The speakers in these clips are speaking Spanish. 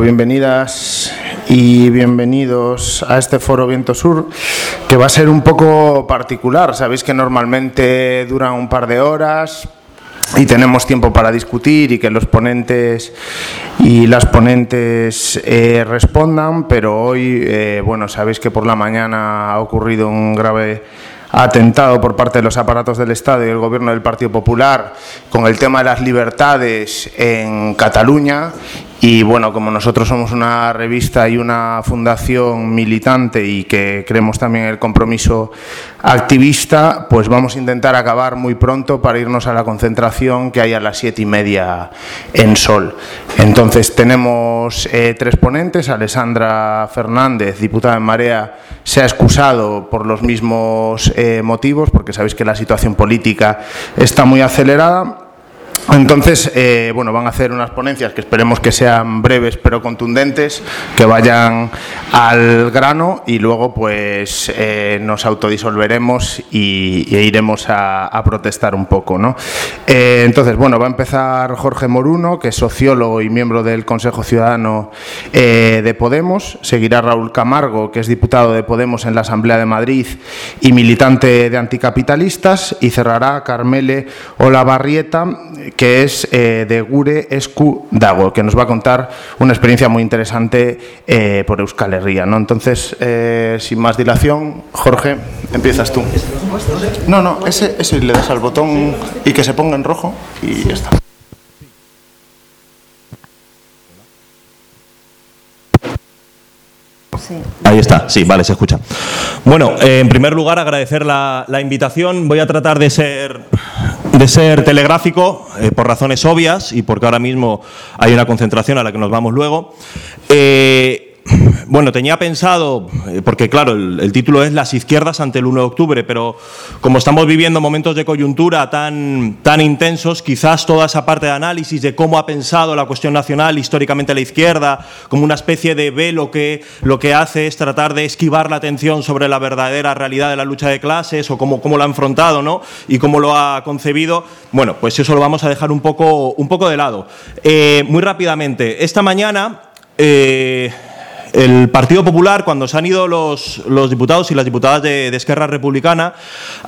Bienvenidas y bienvenidos a este foro Viento Sur, que va a ser un poco particular. Sabéis que normalmente dura un par de horas y tenemos tiempo para discutir y que los ponentes y las ponentes eh, respondan, pero hoy, eh, bueno, sabéis que por la mañana ha ocurrido un grave atentado por parte de los aparatos del Estado y el Gobierno del Partido Popular con el tema de las libertades en Cataluña y bueno, como nosotros somos una revista y una fundación militante y que creemos también en el compromiso activista, pues vamos a intentar acabar muy pronto para irnos a la concentración que hay a las siete y media en Sol. Entonces tenemos eh, tres ponentes. Alessandra Fernández, diputada en Marea, se ha excusado por los mismos eh, motivos, porque sabéis que la situación política está muy acelerada. Entonces, eh, bueno, van a hacer unas ponencias que esperemos que sean breves pero contundentes, que vayan al grano y luego pues eh, nos autodisolveremos y, iremos a, protestar un poco, ¿no? Eh, entonces, bueno, va a empezar Jorge Moruno, que es sociólogo y miembro del Consejo Ciudadano de Podemos. Seguirá Raúl Camargo, que es diputado de Podemos en la Asamblea de Madrid y militante de anticapitalistas. Y cerrará Carmele Olavarrieta, que es eh, de Gure Escu Dago, que nos va a contar una experiencia muy interesante eh, por Euskal Herria. ¿no? Entonces, eh, sin más dilación, Jorge, empiezas tú. No, no, ese, ese le das al botón y que se ponga en rojo y ya está. Ahí está, sí, vale, se escucha. Bueno, en primer lugar, agradecer la, la invitación. Voy a tratar de ser de ser telegráfico eh, por razones obvias y porque ahora mismo hay una concentración a la que nos vamos luego. Eh, bueno, tenía pensado, eh, porque claro, el, título es Las izquierdas ante el 1 de octubre, pero como estamos viviendo momentos de coyuntura tan, tan intensos, quizás toda esa parte de análisis de cómo ha pensado la cuestión nacional históricamente la izquierda, como una especie de velo que lo que hace es tratar de esquivar la atención sobre la verdadera realidad de la lucha de clases o cómo, cómo lo ha enfrentado ¿no? y cómo lo ha concebido, bueno, pues eso lo vamos a dejar un poco, un poco de lado. Eh, muy rápidamente, esta mañana... Eh, el Partido Popular, cuando se han ido los, diputados y las diputadas de, Esquerra Republicana,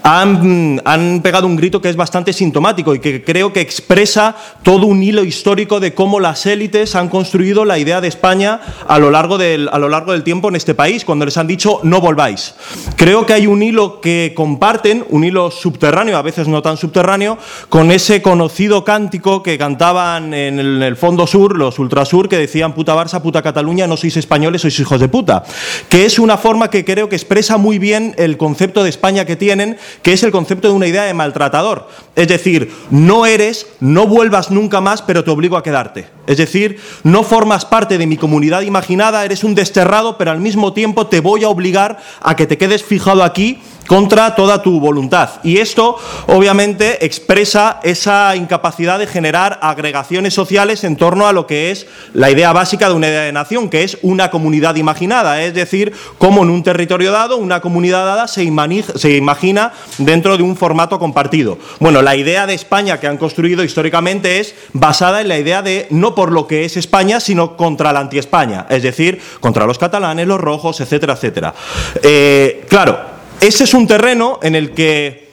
han, han, pegado un grito que es bastante sintomático y que creo que expresa todo un hilo histórico de cómo las élites han construido la idea de España a lo largo del, a lo largo del tiempo en este país, cuando les han dicho no volváis. Creo que hay un hilo que comparten, un hilo subterráneo, a veces no tan subterráneo, con ese conocido cántico que cantaban en el, en el fondo sur, los ultrasur, que decían puta Barça, puta Cataluña, no sois españoles sois hijos de puta, que es una forma que creo que expresa muy bien el concepto de España que tienen, que es el concepto de una idea de maltratador. Es decir, no eres, no vuelvas nunca más, pero te obligo a quedarte. Es decir, no formas parte de mi comunidad imaginada, eres un desterrado, pero al mismo tiempo te voy a obligar a que te quedes fijado aquí contra toda tu voluntad. Y esto, obviamente, expresa esa incapacidad de generar agregaciones sociales en torno a lo que es la idea básica de una idea de nación, que es una comunidad imaginada, es decir, cómo en un territorio dado, una comunidad dada se, imagina dentro de un formato compartido. Bueno, la idea de España que han construido históricamente es basada en la idea de no por lo que es España, sino contra la anti-España, es decir, contra los catalanes, los rojos, etcétera, etcétera. Eh, claro, ese es un terreno en el que,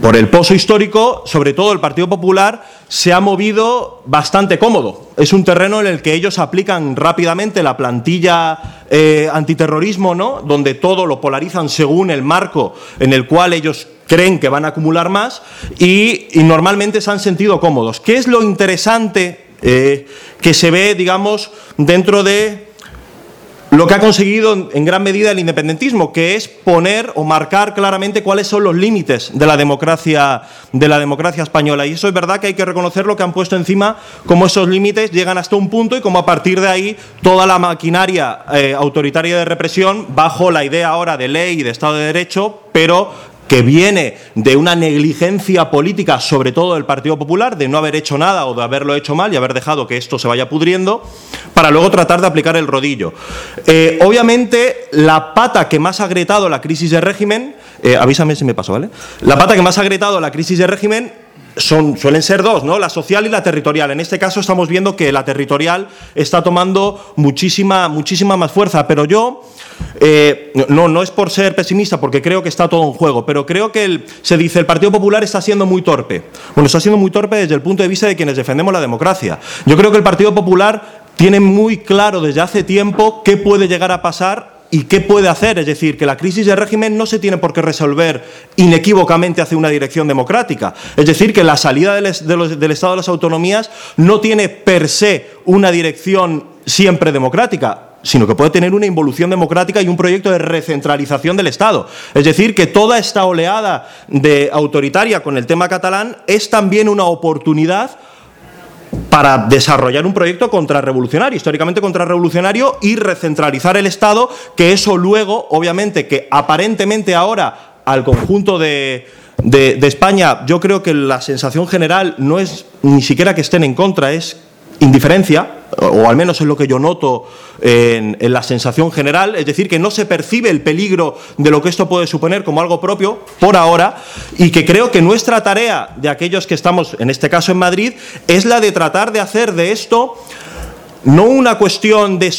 por el pozo histórico, sobre todo el Partido Popular, se ha movido bastante cómodo. Es un terreno en el que ellos aplican rápidamente la plantilla eh, antiterrorismo, ¿no? donde todo lo polarizan según el marco en el cual ellos creen que van a acumular más y, normalmente se han sentido cómodos. ¿Qué es lo interesante eh, que se ve, digamos, dentro de lo que ha conseguido en gran medida el independentismo, que es poner o marcar claramente cuáles son los límites de la democracia, de la democracia española. Y eso es verdad que hay que reconocerlo, que han puesto encima cómo esos límites llegan hasta un punto y cómo a partir de ahí toda la maquinaria eh, autoritaria de represión, bajo la idea ahora de ley y de Estado de Derecho, pero que viene de una negligencia política, sobre todo del Partido Popular, de no haber hecho nada o de haberlo hecho mal y haber dejado que esto se vaya pudriendo, para luego tratar de aplicar el rodillo. Eh, obviamente, la pata que más ha agrietado la crisis de régimen, eh, avísame si me paso, ¿vale? La pata que más ha agrietado la crisis de régimen son, suelen ser dos, ¿no? La social y la territorial. En este caso estamos viendo que la territorial está tomando muchísima, muchísima más fuerza. Pero yo, eh, no, no es por ser pesimista, porque creo que está todo en juego, pero creo que se dice el Partido Popular está siendo muy torpe. Bueno, está siendo muy torpe desde el punto de vista de quienes defendemos la democracia. Yo creo que el Partido Popular tiene muy claro desde hace tiempo qué puede llegar a pasar y qué puede hacer. Es decir, que la crisis del régimen no se tiene por qué resolver inequívocamente hacia una dirección democrática. Es decir, que la salida del, del Estado de las autonomías no tiene per se una dirección siempre democrática sino que puede tener una involución democrática y un proyecto de recentralización del Estado. Es decir, que toda esta oleada de autoritaria con el tema catalán es también una oportunidad para desarrollar un proyecto contrarrevolucionario, históricamente contrarrevolucionario, y recentralizar el Estado, que eso luego, obviamente, que aparentemente ahora al conjunto de, de, España, yo creo que la sensación general no es ni siquiera que estén en contra, es indiferencia, o al menos es lo que yo noto en, la sensación general, es decir, que no se percibe el peligro de lo que esto puede suponer como algo propio por ahora, y que creo que nuestra tarea de aquellos que estamos, en este caso en Madrid, es la de tratar de hacer de esto no una cuestión de,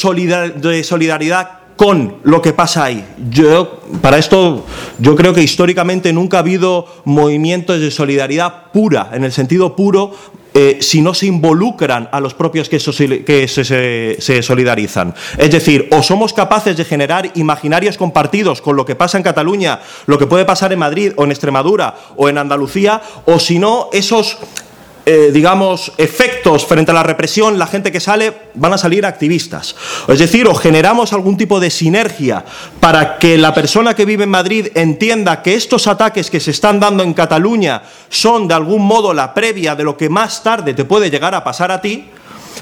de solidaridad con lo que pasa ahí. Yo, para esto, yo creo que históricamente nunca ha habido movimientos de solidaridad pura, en el sentido puro, eh, si no se involucran a los propios que, se, solidarizan. Es decir, o somos capaces de generar imaginarios compartidos con lo que pasa en Cataluña, lo que puede pasar en Madrid o en Extremadura o en Andalucía, o si no, esos eh, digamos, efectos frente a la represión, la gente que sale van a salir activistas. Es decir, o generamos algún tipo de sinergia para que la persona que vive en Madrid entienda que estos ataques que se están dando en Cataluña son de algún modo la previa de lo que más tarde te puede llegar a pasar a ti,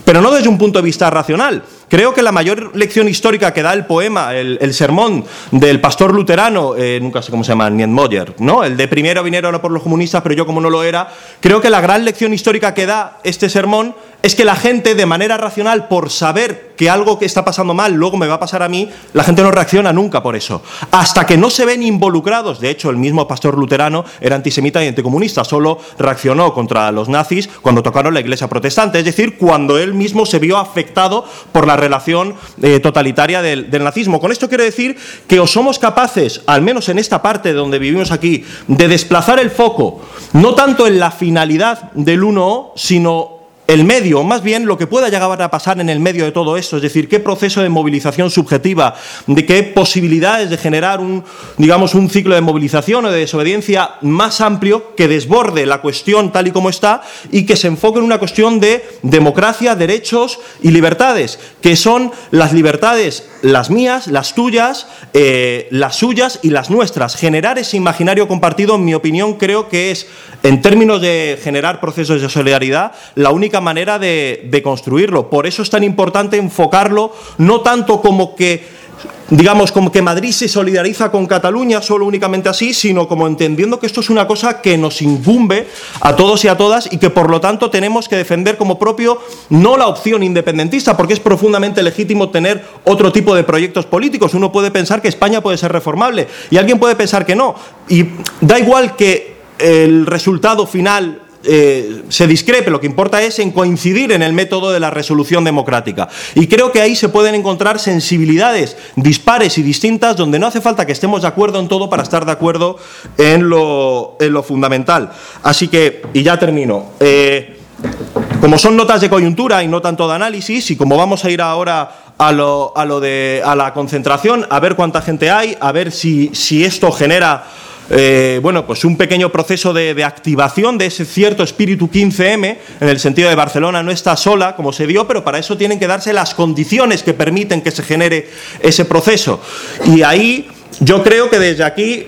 pero no desde un punto de vista racional, Creo que la mayor lección histórica que da el poema, el, sermón del pastor luterano, eh, nunca sé cómo se llama, Nietmoyer, ¿no? El de primero vinieron por los comunistas, pero yo como no lo era, creo que la gran lección histórica que da este sermón es que la gente, de manera racional, por saber que algo que está pasando mal luego me va a pasar a mí, la gente no reacciona nunca por eso. Hasta que no se ven involucrados, de hecho, el mismo pastor luterano era antisemita y anticomunista, solo reaccionó contra los nazis cuando tocaron la iglesia protestante, es decir, cuando él mismo se vio afectado por la relación eh, totalitaria del, nazismo. Con esto quiero decir que o somos capaces, al menos en esta parte donde vivimos aquí, de desplazar el foco, no tanto en la finalidad del 1O, sino el medio, más bien lo que pueda llegar a pasar en el medio de todo esto, es decir, qué proceso de movilización subjetiva, de qué posibilidades de generar un, digamos, un ciclo de movilización o de desobediencia más amplio que desborde la cuestión tal y como está y que se enfoque en una cuestión de democracia, derechos y libertades, que son las libertades, las mías, las tuyas, eh, las suyas y las nuestras. Generar ese imaginario compartido, en mi opinión, creo que es, en términos de generar procesos de solidaridad, la única manera de, construirlo. Por eso es tan importante enfocarlo no tanto como que digamos, como que Madrid se solidariza con Cataluña solo únicamente así, sino como entendiendo que esto es una cosa que nos incumbe a todos y a todas y que por lo tanto tenemos que defender como propio no la opción independentista, porque es profundamente legítimo tener otro tipo de proyectos políticos. Uno puede pensar que España puede ser reformable y alguien puede pensar que no. Y da igual que el resultado final eh, se discrepe, lo que importa es en coincidir en el método de la resolución democrática. Y creo que ahí se pueden encontrar sensibilidades dispares y distintas donde no hace falta que estemos de acuerdo en todo para estar de acuerdo en lo, fundamental. Así que, y ya termino. Eh, como son notas de coyuntura y no tanto de análisis, y como vamos a ir ahora a lo, de a la concentración, a ver cuánta gente hay, a ver si, si esto genera eh, bueno, pues un pequeño proceso de, activación de ese cierto espíritu 15M, en el sentido de Barcelona no está sola, como se dio, pero para eso tienen que darse las condiciones que permiten que se genere ese proceso. Y ahí yo creo que desde aquí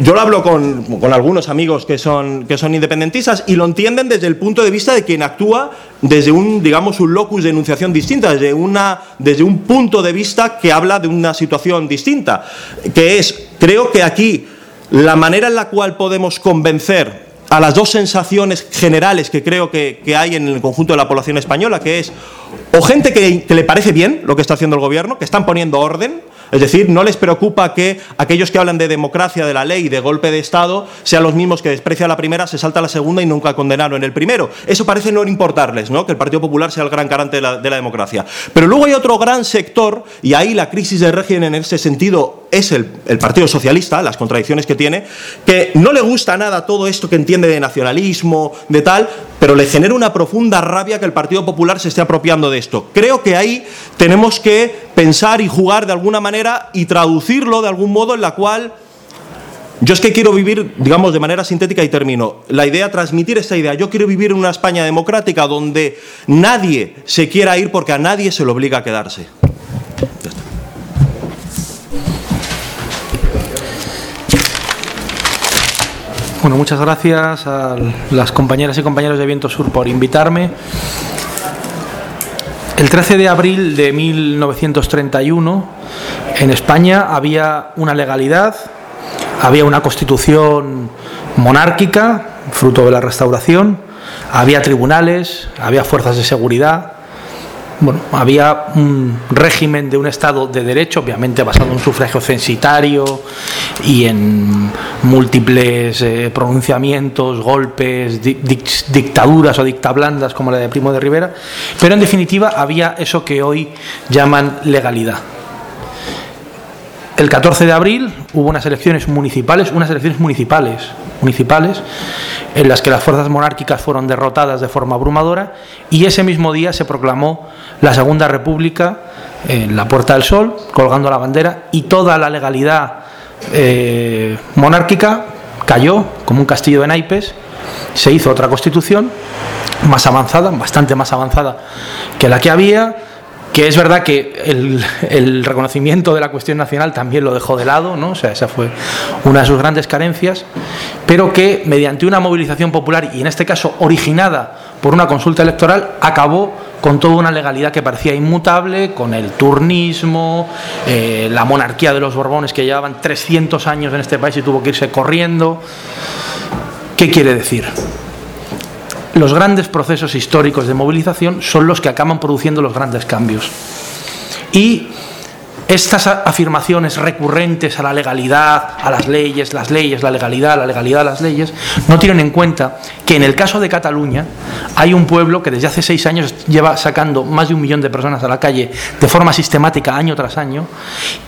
yo lo hablo con, algunos amigos que son, que son independentistas y lo entienden desde el punto de vista de quien actúa desde un, digamos, un locus de enunciación distinta, desde, una, desde un punto de vista que habla de una situación distinta, que es, creo que aquí la manera en la cual podemos convencer a las dos sensaciones generales que creo que, hay en el conjunto de la población española, que es o gente que, le parece bien lo que está haciendo el gobierno, que están poniendo orden, Es decir, no les preocupa que aquellos que hablan de democracia, de la ley, de golpe de Estado, sean los mismos que desprecian la primera, se salta la segunda y nunca condenaron el primero. Eso parece no importarles, ¿no? que el Partido Popular sea el gran garante de la, de la democracia. Pero luego hay otro gran sector, y ahí la crisis del régimen en ese sentido es el, el, Partido Socialista, las contradicciones que tiene, que no le gusta nada todo esto que entiende de nacionalismo, de tal, pero le genera una profunda rabia que el Partido Popular se esté apropiando de esto. Creo que ahí tenemos que pensar y jugar de alguna manera y traducirlo de algún modo en la cual... Yo es que quiero vivir, digamos, de manera sintética y termino. La idea, transmitir esta idea. Yo quiero vivir en una España democrática donde nadie se quiera ir porque a nadie se le obliga a quedarse. Bueno, muchas gracias a las compañeras y compañeros de Viento Sur por invitarme. El 13 de abril de 1931 en España había una legalidad, había una constitución monárquica, fruto de la restauración, había tribunales, había fuerzas de seguridad, bueno, había un régimen de un Estado de derecho, obviamente basado en sufragio censitario y en múltiples eh, pronunciamientos, golpes, di dictaduras o dictablandas como la de Primo de Rivera, pero en definitiva había eso que hoy llaman legalidad. El 14 de abril hubo unas elecciones municipales, unas elecciones municipales, municipales, en las que las fuerzas monárquicas fueron derrotadas de forma abrumadora y ese mismo día se proclamó la Segunda República en la Puerta del Sol, colgando la bandera y toda la legalidad eh, monárquica cayó como un castillo de naipes, se hizo otra constitución más avanzada, bastante más avanzada que la que había, que es verdad que el, reconocimiento de la cuestión nacional también lo dejó de lado, ¿no? o sea, esa fue una de sus grandes carencias, pero que mediante una movilización popular, y en este caso originada por una consulta electoral, acabó con toda una legalidad que parecía inmutable, con el turnismo, eh, la monarquía de los Borbones que llevaban 300 años en este país y tuvo que irse corriendo. ¿Qué quiere decir? Los grandes procesos históricos de movilización son los que acaban produciendo los grandes cambios. Estas afirmaciones recurrentes a la legalidad, a las leyes, las leyes, la legalidad, la legalidad, las leyes, no tienen en cuenta que en el caso de Cataluña hay un pueblo que desde hace seis años lleva sacando más de un millón de personas a la calle de forma sistemática año tras año,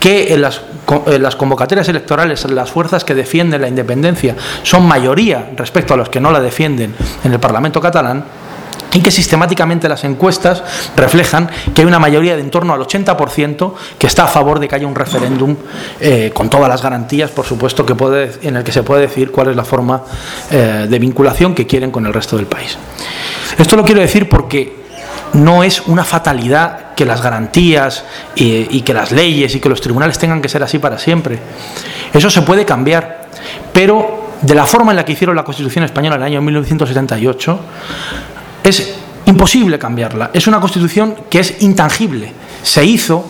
que en las, en las convocatorias electorales las fuerzas que defienden la independencia son mayoría respecto a los que no la defienden en el Parlamento catalán, y que sistemáticamente las encuestas reflejan que hay una mayoría de en torno al 80% que está a favor de que haya un referéndum eh, con todas las garantías, por supuesto, que puede, en el que se puede decir cuál es la forma eh, de vinculación que quieren con el resto del país. Esto lo quiero decir porque no es una fatalidad que las garantías y, y que las leyes y que los tribunales tengan que ser así para siempre. Eso se puede cambiar, pero de la forma en la que hicieron la Constitución española en el año 1978, es imposible cambiarla. Es una constitución que es intangible. Se hizo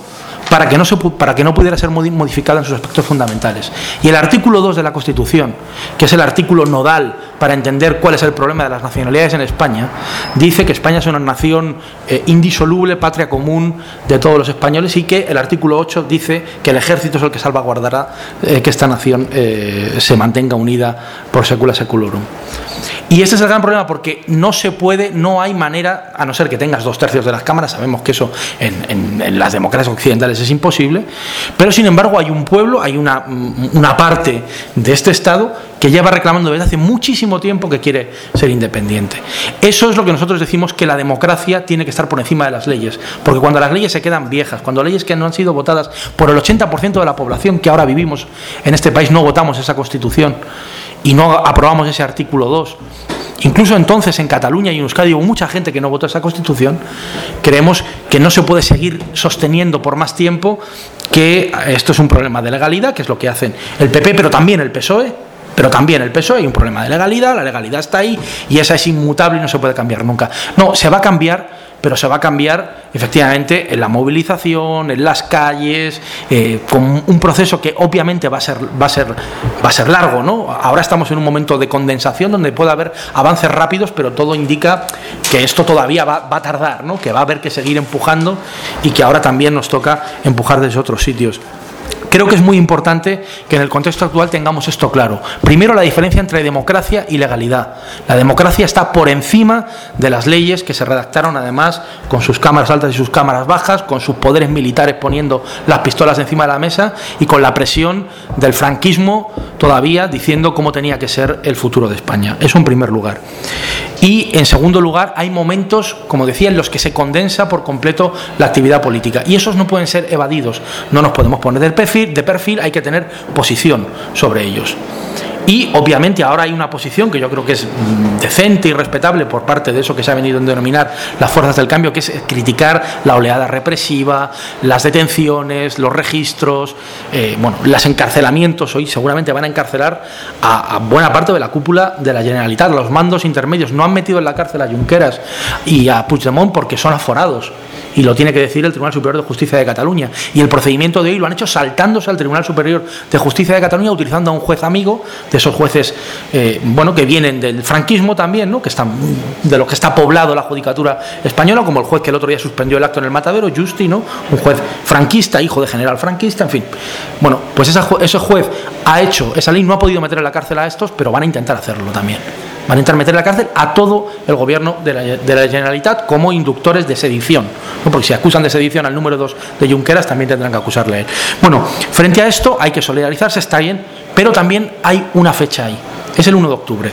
para que, no se, para que no pudiera ser modificada en sus aspectos fundamentales. Y el artículo 2 de la Constitución, que es el artículo nodal para entender cuál es el problema de las nacionalidades en España, dice que España es una nación eh, indisoluble, patria común de todos los españoles y que el artículo 8 dice que el ejército es el que salvaguardará eh, que esta nación eh, se mantenga unida por secula seculorum. Y este es el gran problema porque no se puede, no hay manera, a no ser que tengas dos tercios de las cámaras, sabemos que eso en, las democracias occidentales es imposible, pero sin embargo hay un pueblo, hay una, una parte de este Estado que lleva reclamando desde hace muchísimo tiempo que quiere ser independiente. Eso es lo que nosotros decimos que la democracia tiene que estar por encima de las leyes, porque cuando las leyes se quedan viejas, cuando leyes que no han sido votadas por el 80% de la población que ahora vivimos en este país no votamos esa constitución y no aprobamos ese artículo 2, Incluso entonces en Cataluña y en Euskadi hubo mucha gente que no votó esa constitución. Creemos que no se puede seguir sosteniendo por más tiempo que esto es un problema de legalidad, que es lo que hacen el PP, pero también el PSOE. Pero también el PSOE hay un problema de legalidad, la legalidad está ahí y esa es inmutable y no se puede cambiar nunca. No, se va a cambiar pero se va a cambiar efectivamente en la movilización, en las calles, eh, con un proceso que obviamente va a ser, va a ser, va a ser largo, ¿no? Ahora estamos en un momento de condensación donde puede haber avances rápidos, pero todo indica que esto todavía va, va a tardar, ¿no? Que va a haber que seguir empujando y que ahora también nos toca empujar desde otros sitios. Creo que es muy importante que en el contexto actual tengamos esto claro. Primero, la diferencia entre democracia y legalidad. La democracia está por encima de las leyes que se redactaron, además, con sus cámaras altas y sus cámaras bajas, con sus poderes militares poniendo las pistolas encima de la mesa y con la presión del franquismo todavía diciendo cómo tenía que ser el futuro de España. Eso en primer lugar. Y en segundo lugar, hay momentos, como decía, en los que se condensa por completo la actividad política. Y esos no pueden ser evadidos. No nos podemos poner del de perfil hay que tener posición sobre ellos. Y obviamente ahora hay una posición que yo creo que es mm, decente y respetable por parte de eso que se ha venido a denominar las fuerzas del cambio, que es criticar la oleada represiva, las detenciones, los registros, eh, bueno, los encarcelamientos. Hoy seguramente van a encarcelar a, a, buena parte de la cúpula de la Generalitat, los mandos intermedios. No han metido en la cárcel a Junqueras y a Puigdemont porque son aforados y lo tiene que decir el Tribunal Superior de Justicia de Cataluña. Y el procedimiento de hoy lo han hecho saltándose al Tribunal Superior de Justicia de Cataluña utilizando a un juez amigo, de esos jueces eh, bueno, que vienen del franquismo también, ¿no? que están, de lo que está poblado la judicatura española, como el juez que el otro día suspendió el acto en el matadero, Justi, un juez franquista, hijo de general franquista, en fin. Bueno, pues ese juez ha hecho, esa ley no ha podido meter en la cárcel a estos, pero van a intentar hacerlo también. Van a intentar meter en la cárcel a todo el gobierno de la, Generalitat como inductores de sedición. ¿no? Porque si acusan de sedición al número 2 de Junqueras, también tendrán que acusarle a él. Bueno, frente a esto hay que solidarizarse, está bien, pero también hay una fecha ahí. Es el 1 de octubre.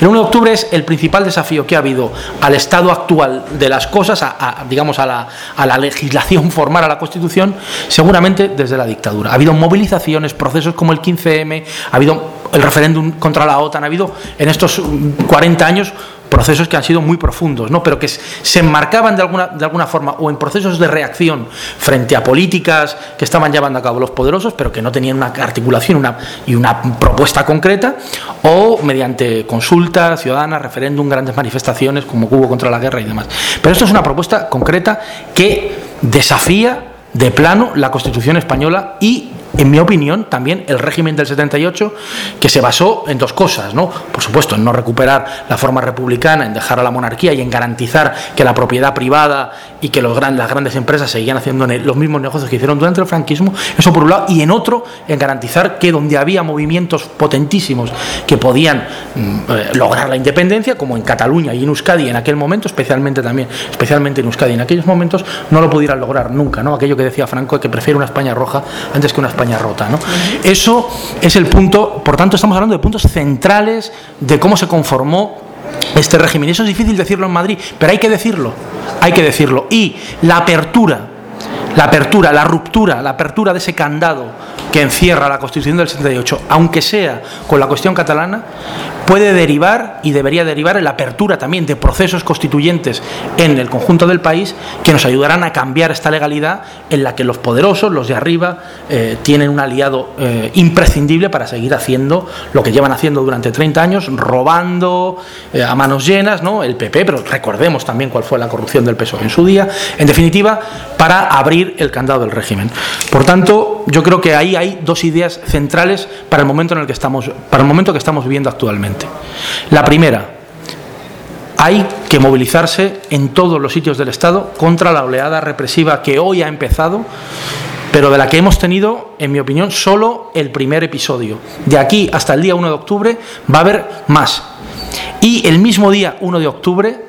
El 1 de octubre es el principal desafío que ha habido al estado actual de las cosas, a, a, digamos a la, a la, legislación formal, a la Constitución, seguramente desde la dictadura. Ha habido movilizaciones, procesos como el 15M, ha habido el referéndum contra la OTAN, ha habido en estos 40 años procesos que han sido muy profundos, ¿no? pero que se enmarcaban de alguna, de alguna forma o en procesos de reacción frente a políticas que estaban llevando a cabo los poderosos, pero que no tenían una articulación una, y una propuesta concreta, o mediante consultas ciudadanas, referéndum, grandes manifestaciones como hubo contra la guerra y demás. Pero esto es una propuesta concreta que desafía de plano la Constitución española y en mi opinión, también el régimen del 78, que se basó en dos cosas, ¿no? Por supuesto, en no recuperar la forma republicana, en dejar a la monarquía y en garantizar que la propiedad privada y que los las grandes empresas seguían haciendo los mismos negocios que hicieron durante el franquismo, eso por un lado, y en otro, en garantizar que donde había movimientos potentísimos que podían mm, eh, lograr la independencia, como en Cataluña y en Euskadi en aquel momento, especialmente también, especialmente en Euskadi en aquellos momentos, no lo pudieran lograr nunca, ¿no? Aquello que decía Franco, que prefiere una España roja antes que una España ¿no? Eso es el punto, por tanto estamos hablando de puntos centrales de cómo se conformó este régimen. Eso es difícil decirlo en Madrid, pero hay que decirlo, hay que decirlo. Y la apertura, la apertura, la ruptura, la apertura de ese candado que encierra la Constitución del 78, aunque sea con la cuestión catalana, puede derivar y debería derivar en la apertura también de procesos constituyentes en el conjunto del país que nos ayudarán a cambiar esta legalidad en la que los poderosos, los de arriba, eh, tienen un aliado eh, imprescindible para seguir haciendo lo que llevan haciendo durante 30 años, robando eh, a manos llenas, ¿no? El PP, pero recordemos también cuál fue la corrupción del PSOE en su día, en definitiva, para abrir el candado del régimen. Por tanto, yo creo que ahí hay dos ideas centrales para el momento en el que estamos, para el momento que estamos viviendo actualmente. La primera, hay que movilizarse en todos los sitios del Estado contra la oleada represiva que hoy ha empezado, pero de la que hemos tenido, en mi opinión, solo el primer episodio. De aquí hasta el día 1 de octubre va a haber más. Y el mismo día 1 de octubre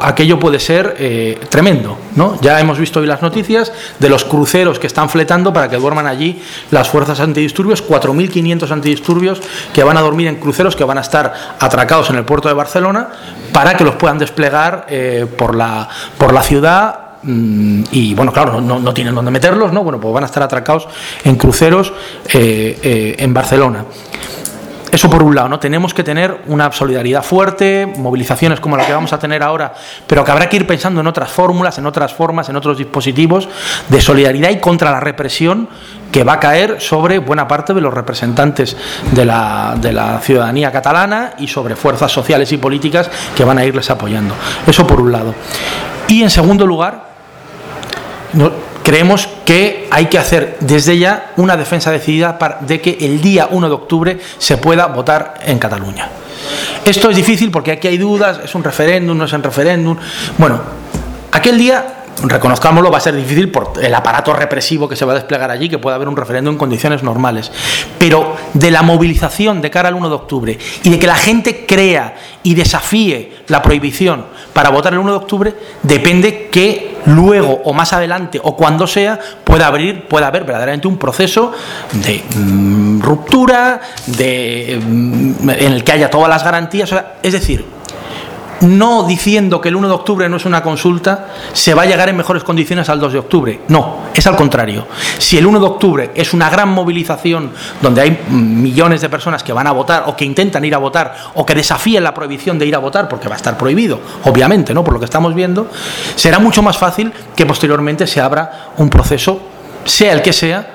aquello puede ser eh, tremendo. ¿no? Ya hemos visto hoy las noticias de los cruceros que están fletando para que duerman allí las fuerzas antidisturbios, 4.500 antidisturbios que van a dormir en cruceros que van a estar atracados en el puerto de Barcelona para que los puedan desplegar eh, por, la, por la ciudad mm, y bueno, claro, no, no, tienen dónde meterlos, ¿no? Bueno, pues van a estar atracados en cruceros eh, en Barcelona. Eso por un lado, ¿no? Tenemos que tener una solidaridad fuerte, movilizaciones como la que vamos a tener ahora, pero que habrá que ir pensando en otras fórmulas, en otras formas, en otros dispositivos de solidaridad y contra la represión que va a caer sobre buena parte de los representantes de la, de la ciudadanía catalana y sobre fuerzas sociales y políticas que van a irles apoyando. Eso por un lado. Y en segundo lugar, creemos que hay que hacer desde ya una defensa decidida de que el día 1 de octubre se pueda votar en Cataluña. Esto es difícil porque aquí hay dudas, es un referéndum, no es un referéndum. Bueno, aquel día reconozcámoslo, va a ser difícil por el aparato represivo que se va a desplegar allí, que pueda haber un referéndum en condiciones normales. Pero de la movilización de cara al 1 de octubre y de que la gente crea y desafíe la prohibición para votar el 1 de octubre, depende que luego o más adelante o cuando sea pueda abrir, pueda haber verdaderamente un proceso de mm, ruptura, de, mm, en el que haya todas las garantías. es decir, no diciendo que el 1 de octubre no es una consulta, se va a llegar en mejores condiciones al 2 de octubre. No, es al contrario. Si el 1 de octubre es una gran movilización donde hay millones de personas que van a votar o que intentan ir a votar o que desafíen la prohibición de ir a votar, porque va a estar prohibido, obviamente, ¿no? por lo que estamos viendo, será mucho más fácil que posteriormente se abra un proceso, sea el que sea,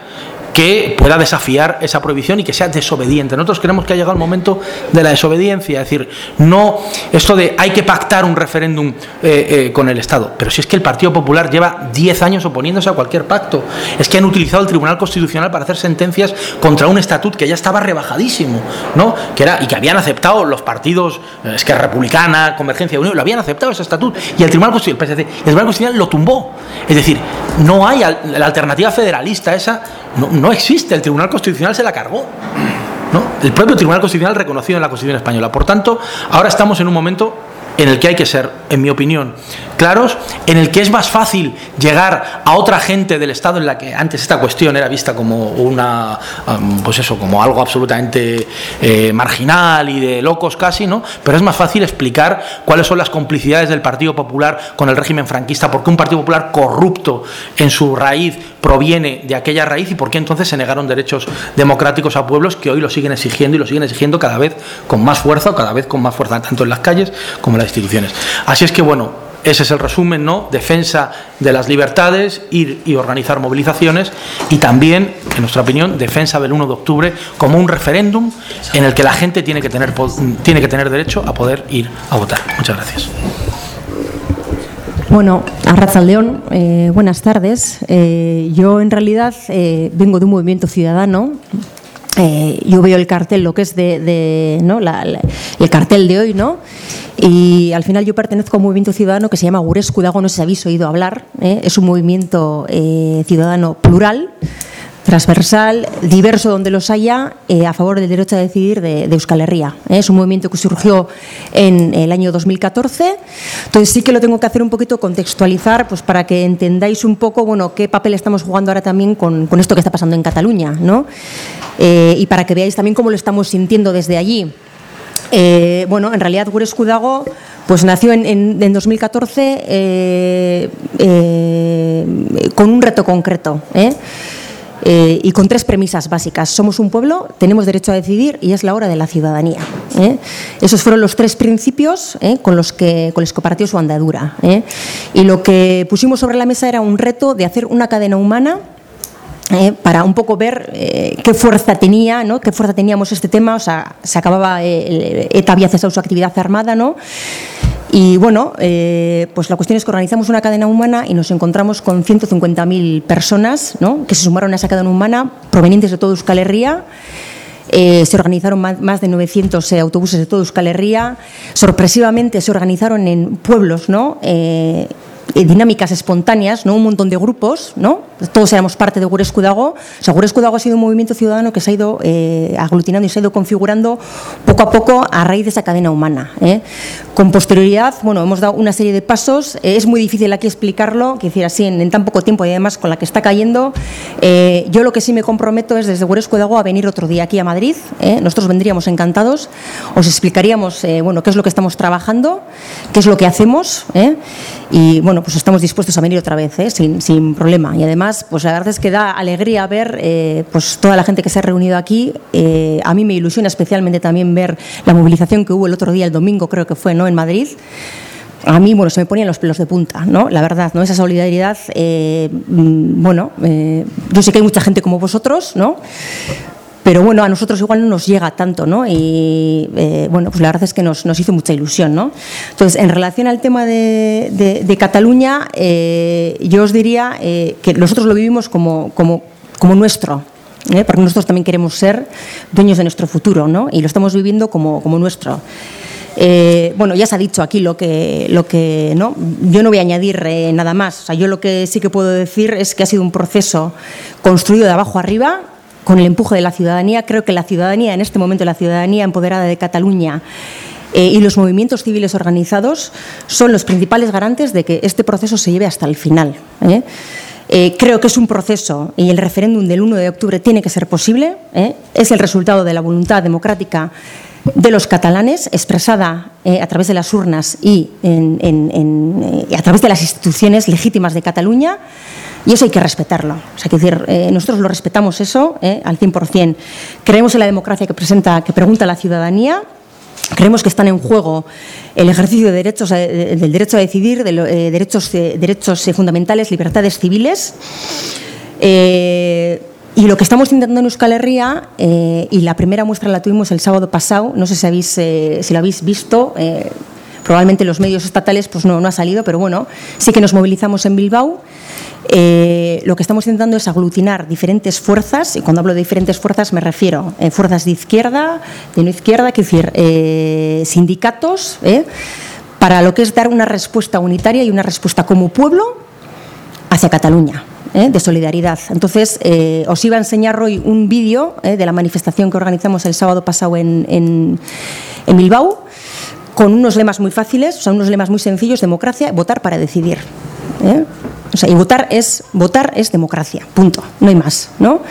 que pueda desafiar esa prohibición y que sea desobediente. Nosotros creemos que ha llegado el momento de la desobediencia, es decir, no esto de hay que pactar un referéndum eh, eh, con el Estado, pero si es que el Partido Popular lleva 10 años oponiéndose a cualquier pacto, es que han utilizado el Tribunal Constitucional para hacer sentencias contra un estatut que ya estaba rebajadísimo, ¿no? Que era y que habían aceptado los partidos, es que Republicana, Convergencia Unión, lo habían aceptado ese estatut y el Tribunal Constitucional, el Tribunal Constitucional lo tumbó. Es decir, no hay la alternativa federalista esa no, existe, el Tribunal Constitucional se la cargó. ¿no? El propio Tribunal Constitucional reconocido en la Constitución española. Por tanto, ahora estamos en un momento en el que hay que ser, en mi opinión, claros, en el que es más fácil llegar a otra gente del Estado en la que antes esta cuestión era vista como una, pues eso, como algo absolutamente eh, marginal y de locos casi, ¿no? Pero es más fácil explicar cuáles son las complicidades del Partido Popular con el régimen franquista, por qué un Partido Popular corrupto en su raíz proviene de aquella raíz y por qué entonces se negaron derechos democráticos a pueblos que hoy lo siguen exigiendo y lo siguen exigiendo cada vez con más fuerza o cada vez con más fuerza, tanto en las calles como en las instituciones. Así es que, bueno, ese es el resumen, ¿no? Defensa de las libertades, ir y organizar movilizaciones y también, en nuestra opinión, defensa del 1 de octubre como un referéndum en el que la gente tiene que tener, tiene que tener derecho a poder ir a votar. Muchas gracias. Bueno, Arrazaldeón, eh, buenas tardes. Eh, yo en realidad eh, vengo de un movimiento ciudadano. Yo veo el cartel, lo que es de, el cartel de hoy, ¿no? Y al final yo pertenezco a un movimiento ciudadano que se llama Gurescudago, no sé si habéis oído hablar. Es un movimiento ciudadano plural transversal, diverso donde los haya, eh, a favor del derecho a decidir de, Euskal Herria. ¿eh? Es un movimiento que surgió en el año 2014. Entonces sí que lo tengo que hacer un poquito contextualizar, pues para que entendáis un poco, bueno, qué papel estamos jugando ahora también con, esto que está pasando en Cataluña, ¿no? Eh, y para que veáis también cómo lo estamos sintiendo desde allí. bueno, en realidad Gure Escudago pues nació en, en 2014 con un reto concreto. Eh, y con tres premisas básicas. Somos un pueblo, tenemos derecho a decidir y es la hora de la ciudadanía. ¿eh? Esos fueron los tres principios ¿eh? con, los que, con los que partió su andadura. Y lo que pusimos sobre la mesa era un reto de hacer una cadena humana para un poco ver qué fuerza tenía, ¿no? qué fuerza teníamos este tema, o sea, se acababa, ETA había cesado su actividad armada, ¿no? Y bueno, eh, pues la cuestión es que organizamos una cadena humana y nos encontramos con 150.000 personas ¿no? que se sumaron a esa cadena humana provenientes de toda Euskal Herria. Eh, se organizaron más, de 900 eh, autobuses de toda Euskal Herria. Sorpresivamente se organizaron en pueblos, ¿no? Dinámicas espontáneas, ¿no? un montón de grupos, ¿no? todos éramos parte de Gurescudago. O sea, Gurescudago ha sido un movimiento ciudadano que se ha ido eh, aglutinando y se ha ido configurando poco a poco a raíz de esa cadena humana. ¿eh? Con posterioridad, bueno, hemos dado una serie de pasos. Eh, es muy difícil aquí explicarlo, que decir así, en, tan poco tiempo y además con la que está cayendo. yo lo que sí me comprometo es desde Gurescudago a venir otro día aquí a Madrid. Nosotros vendríamos encantados. Os explicaríamos, bueno, qué es lo que estamos trabajando, qué es lo que hacemos. Y bueno, pues estamos dispuestos a venir otra vez, ¿eh? sin, problema. Y además, pues la verdad es que da alegría ver eh, pues toda la gente que se ha reunido aquí. Eh, a mí me ilusiona especialmente también ver la movilización que hubo el otro día, el domingo creo que fue, ¿no? En Madrid. A mí, bueno, se me ponían los pelos de punta, ¿no? La verdad, ¿no? Esa solidaridad, mm, bueno, yo sé que hay mucha gente como vosotros, ¿no? Pero bueno, a nosotros igual no nos llega tanto, ¿no? Y eh, bueno, pues la verdad es que nos, hizo mucha ilusión, ¿no? Entonces, en relación al tema de, Cataluña, eh, yo os diría eh, que nosotros lo vivimos como, como, como nuestro, porque nosotros también queremos ser dueños de nuestro futuro, ¿no? Y lo estamos viviendo como, como nuestro. Eh, bueno, ya se ha dicho aquí lo que, lo que ¿no? yo no voy a añadir eh, nada más. O sea, yo lo que sí que puedo decir es que ha sido un proceso construido de abajo arriba, con el empuje de la ciudadanía. Creo que la ciudadanía, en este momento, la ciudadanía empoderada de Cataluña eh, y los movimientos civiles organizados son los principales garantes de que este proceso se lleve hasta el final. creo que es un proceso y el referéndum del 1 de octubre tiene que ser posible. Es el resultado de la voluntad democrática de los catalanes, expresada eh, a través de las urnas y eh, a través de las instituciones legítimas de Cataluña, y eso hay que respetarlo. O sea, que decir, eh, nosotros lo respetamos eso al 100%. Creemos en la democracia que, presenta, que pregunta la ciudadanía. Creemos que están en juego el ejercicio de derechos, del derecho a decidir, de derechos, derechos fundamentales, libertades civiles. Y lo que estamos intentando en Euskal Herria, eh, y la primera muestra la tuvimos el sábado pasado, no sé si, habéis, eh, si lo habéis visto, eh, probablemente los medios estatales pues no, no ha salido, pero bueno, sí que nos movilizamos en Bilbao. lo que estamos intentando es aglutinar diferentes fuerzas, y cuando hablo de diferentes fuerzas me refiero a fuerzas de izquierda, de no izquierda, que decir, sindicatos, para lo que es dar una respuesta unitaria y una respuesta como pueblo hacia Cataluña. ¿eh? de solidaridad. Entonces, eh, os iba a enseñar hoy un vídeo ¿eh? de la manifestación que organizamos el sábado pasado en, en, Bilbao, con unos lemas muy fáciles, o sea, unos lemas muy sencillos, democracia, votar para decidir. O sea, y votar es, votar es democracia, punto, no hay más, ¿no?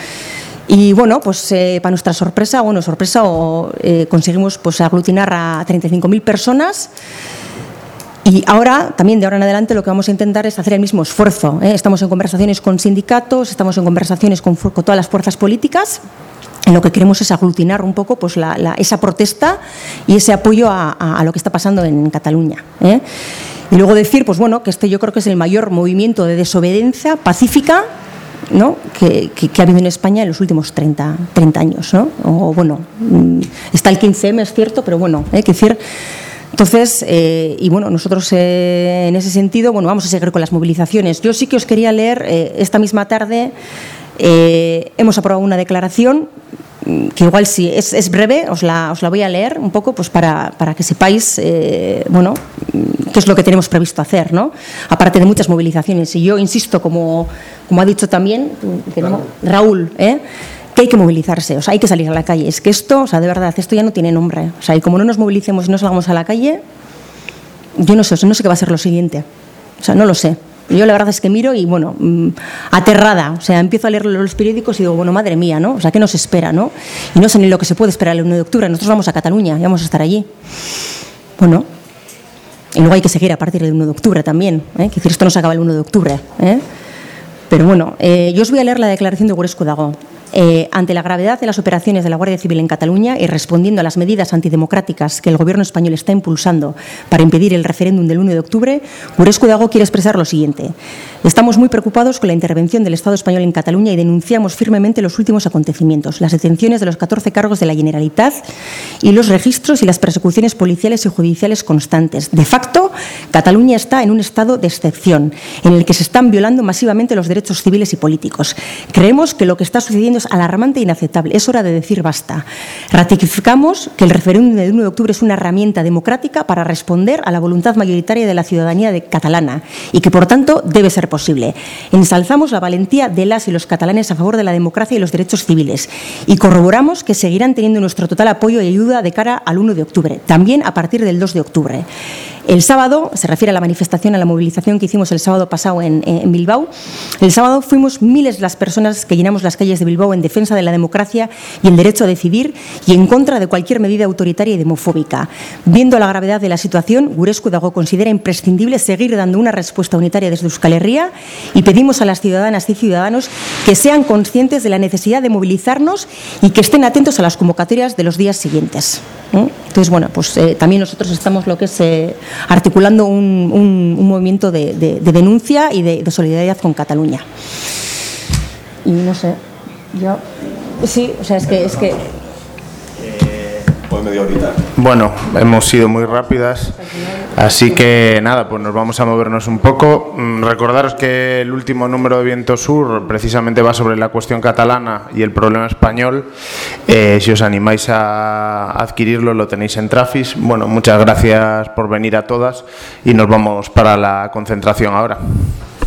Y bueno, pues para nuestra sorpresa, bueno, sorpresa, o, conseguimos pues aglutinar a 35.000 personas y ahora, también de ahora en adelante, lo que vamos a intentar es hacer el mismo esfuerzo. ¿eh? Estamos en conversaciones con sindicatos, estamos en conversaciones con, todas las fuerzas políticas. Lo que queremos es aglutinar un poco pues, esa protesta y ese apoyo a, lo que está pasando en Cataluña. ¿eh? Y luego decir, pues bueno, que este yo creo que es el mayor movimiento de desobediencia pacífica ¿no? que, ha habido en España en los últimos 30, 30 años. ¿no? O bueno, mm, está el 15M, es cierto, pero bueno, hay ¿eh? que decir entonces, eh, y bueno, nosotros eh, en ese sentido, bueno, vamos a seguir con las movilizaciones. Yo sí que os quería leer, esta misma tarde hemos aprobado una declaración mm, que igual si es, breve, os la, os la, voy a leer un poco pues para, para que sepáis, bueno, mm, qué es lo que tenemos previsto hacer, ¿no? Aparte de muchas movilizaciones. Y yo insisto, como, como ha dicho también Raúl, ¿eh? que hay que movilizarse, o sea, hay que salir a la calle. Es que esto, o sea, de verdad, esto ya no tiene nombre. O sea, y como no nos movilicemos y no salgamos a la calle, yo no sé, no sé qué va a ser lo siguiente. O sea, no lo sé. Yo la verdad es que miro y, bueno, mm, aterrada. O sea, empiezo a leer los periódicos y digo, bueno, madre mía, ¿no? O sea, ¿qué nos espera, no? Y no sé ni lo que se puede esperar el 1 de octubre. Nosotros vamos a Cataluña y vamos a estar allí. Bueno, y luego hay que seguir a partir del 1 de octubre también. ¿eh? Que decir, esto no se acaba el 1 de octubre. ¿eh? Pero bueno, eh, yo os voy a leer la declaración de Guresco Dago. Eh, ante la gravedad de las operaciones de la Guardia Civil en Cataluña y respondiendo a las medidas antidemocráticas que el Gobierno español está impulsando para impedir el referéndum del 1 de octubre, Guresco Dago quiere expresar lo siguiente. Estamos muy preocupados con la intervención del Estado español en Cataluña y denunciamos firmemente los últimos acontecimientos, las detenciones de los 14 cargos de la Generalitat y los registros y las persecuciones policiales y judiciales constantes. De facto, Cataluña está en un estado de excepción, en el que se están violando masivamente los derechos civiles y políticos. Creemos que lo que está sucediendo es alarmante e inaceptable. Es hora de decir basta. Ratificamos que el referéndum del 1 de octubre es una herramienta democrática para responder a la voluntad mayoritaria de la ciudadanía catalana y que, por tanto, debe ser posible. Ensalzamos la valentía de las y los catalanes a favor de la democracia y los derechos civiles y corroboramos que seguirán teniendo nuestro total apoyo y ayuda de cara al 1 de octubre, también a partir del 2 de octubre. El sábado, se refiere a la manifestación, a la movilización que hicimos el sábado pasado en, Bilbao, el sábado fuimos miles las personas que llenamos las calles de Bilbao en defensa de la democracia y el derecho a decidir y en contra de cualquier medida autoritaria y demofóbica. Viendo la gravedad de la situación, Gurescu Dago considera imprescindible seguir dando una respuesta unitaria desde Euskal Herria y pedimos a las ciudadanas y ciudadanos que sean conscientes de la necesidad de movilizarnos y que estén atentos a las convocatorias de los días siguientes. Entonces, bueno, pues eh, también nosotros estamos lo que es eh, articulando un, movimiento de, denuncia y de, solidaridad con Cataluña. Y no sé, yo sí, o sea, es que es que media. Bueno, hemos sido muy rápidas, así que nada, pues nos vamos a movernos un poco. Mm, Recordaros que el último número de Viento Sur precisamente va sobre la cuestión catalana y el problema español. Eh, si os animáis a adquirirlo, lo tenéis en Trafis. Bueno, muchas gracias por venir a todas y nos vamos para la concentración ahora.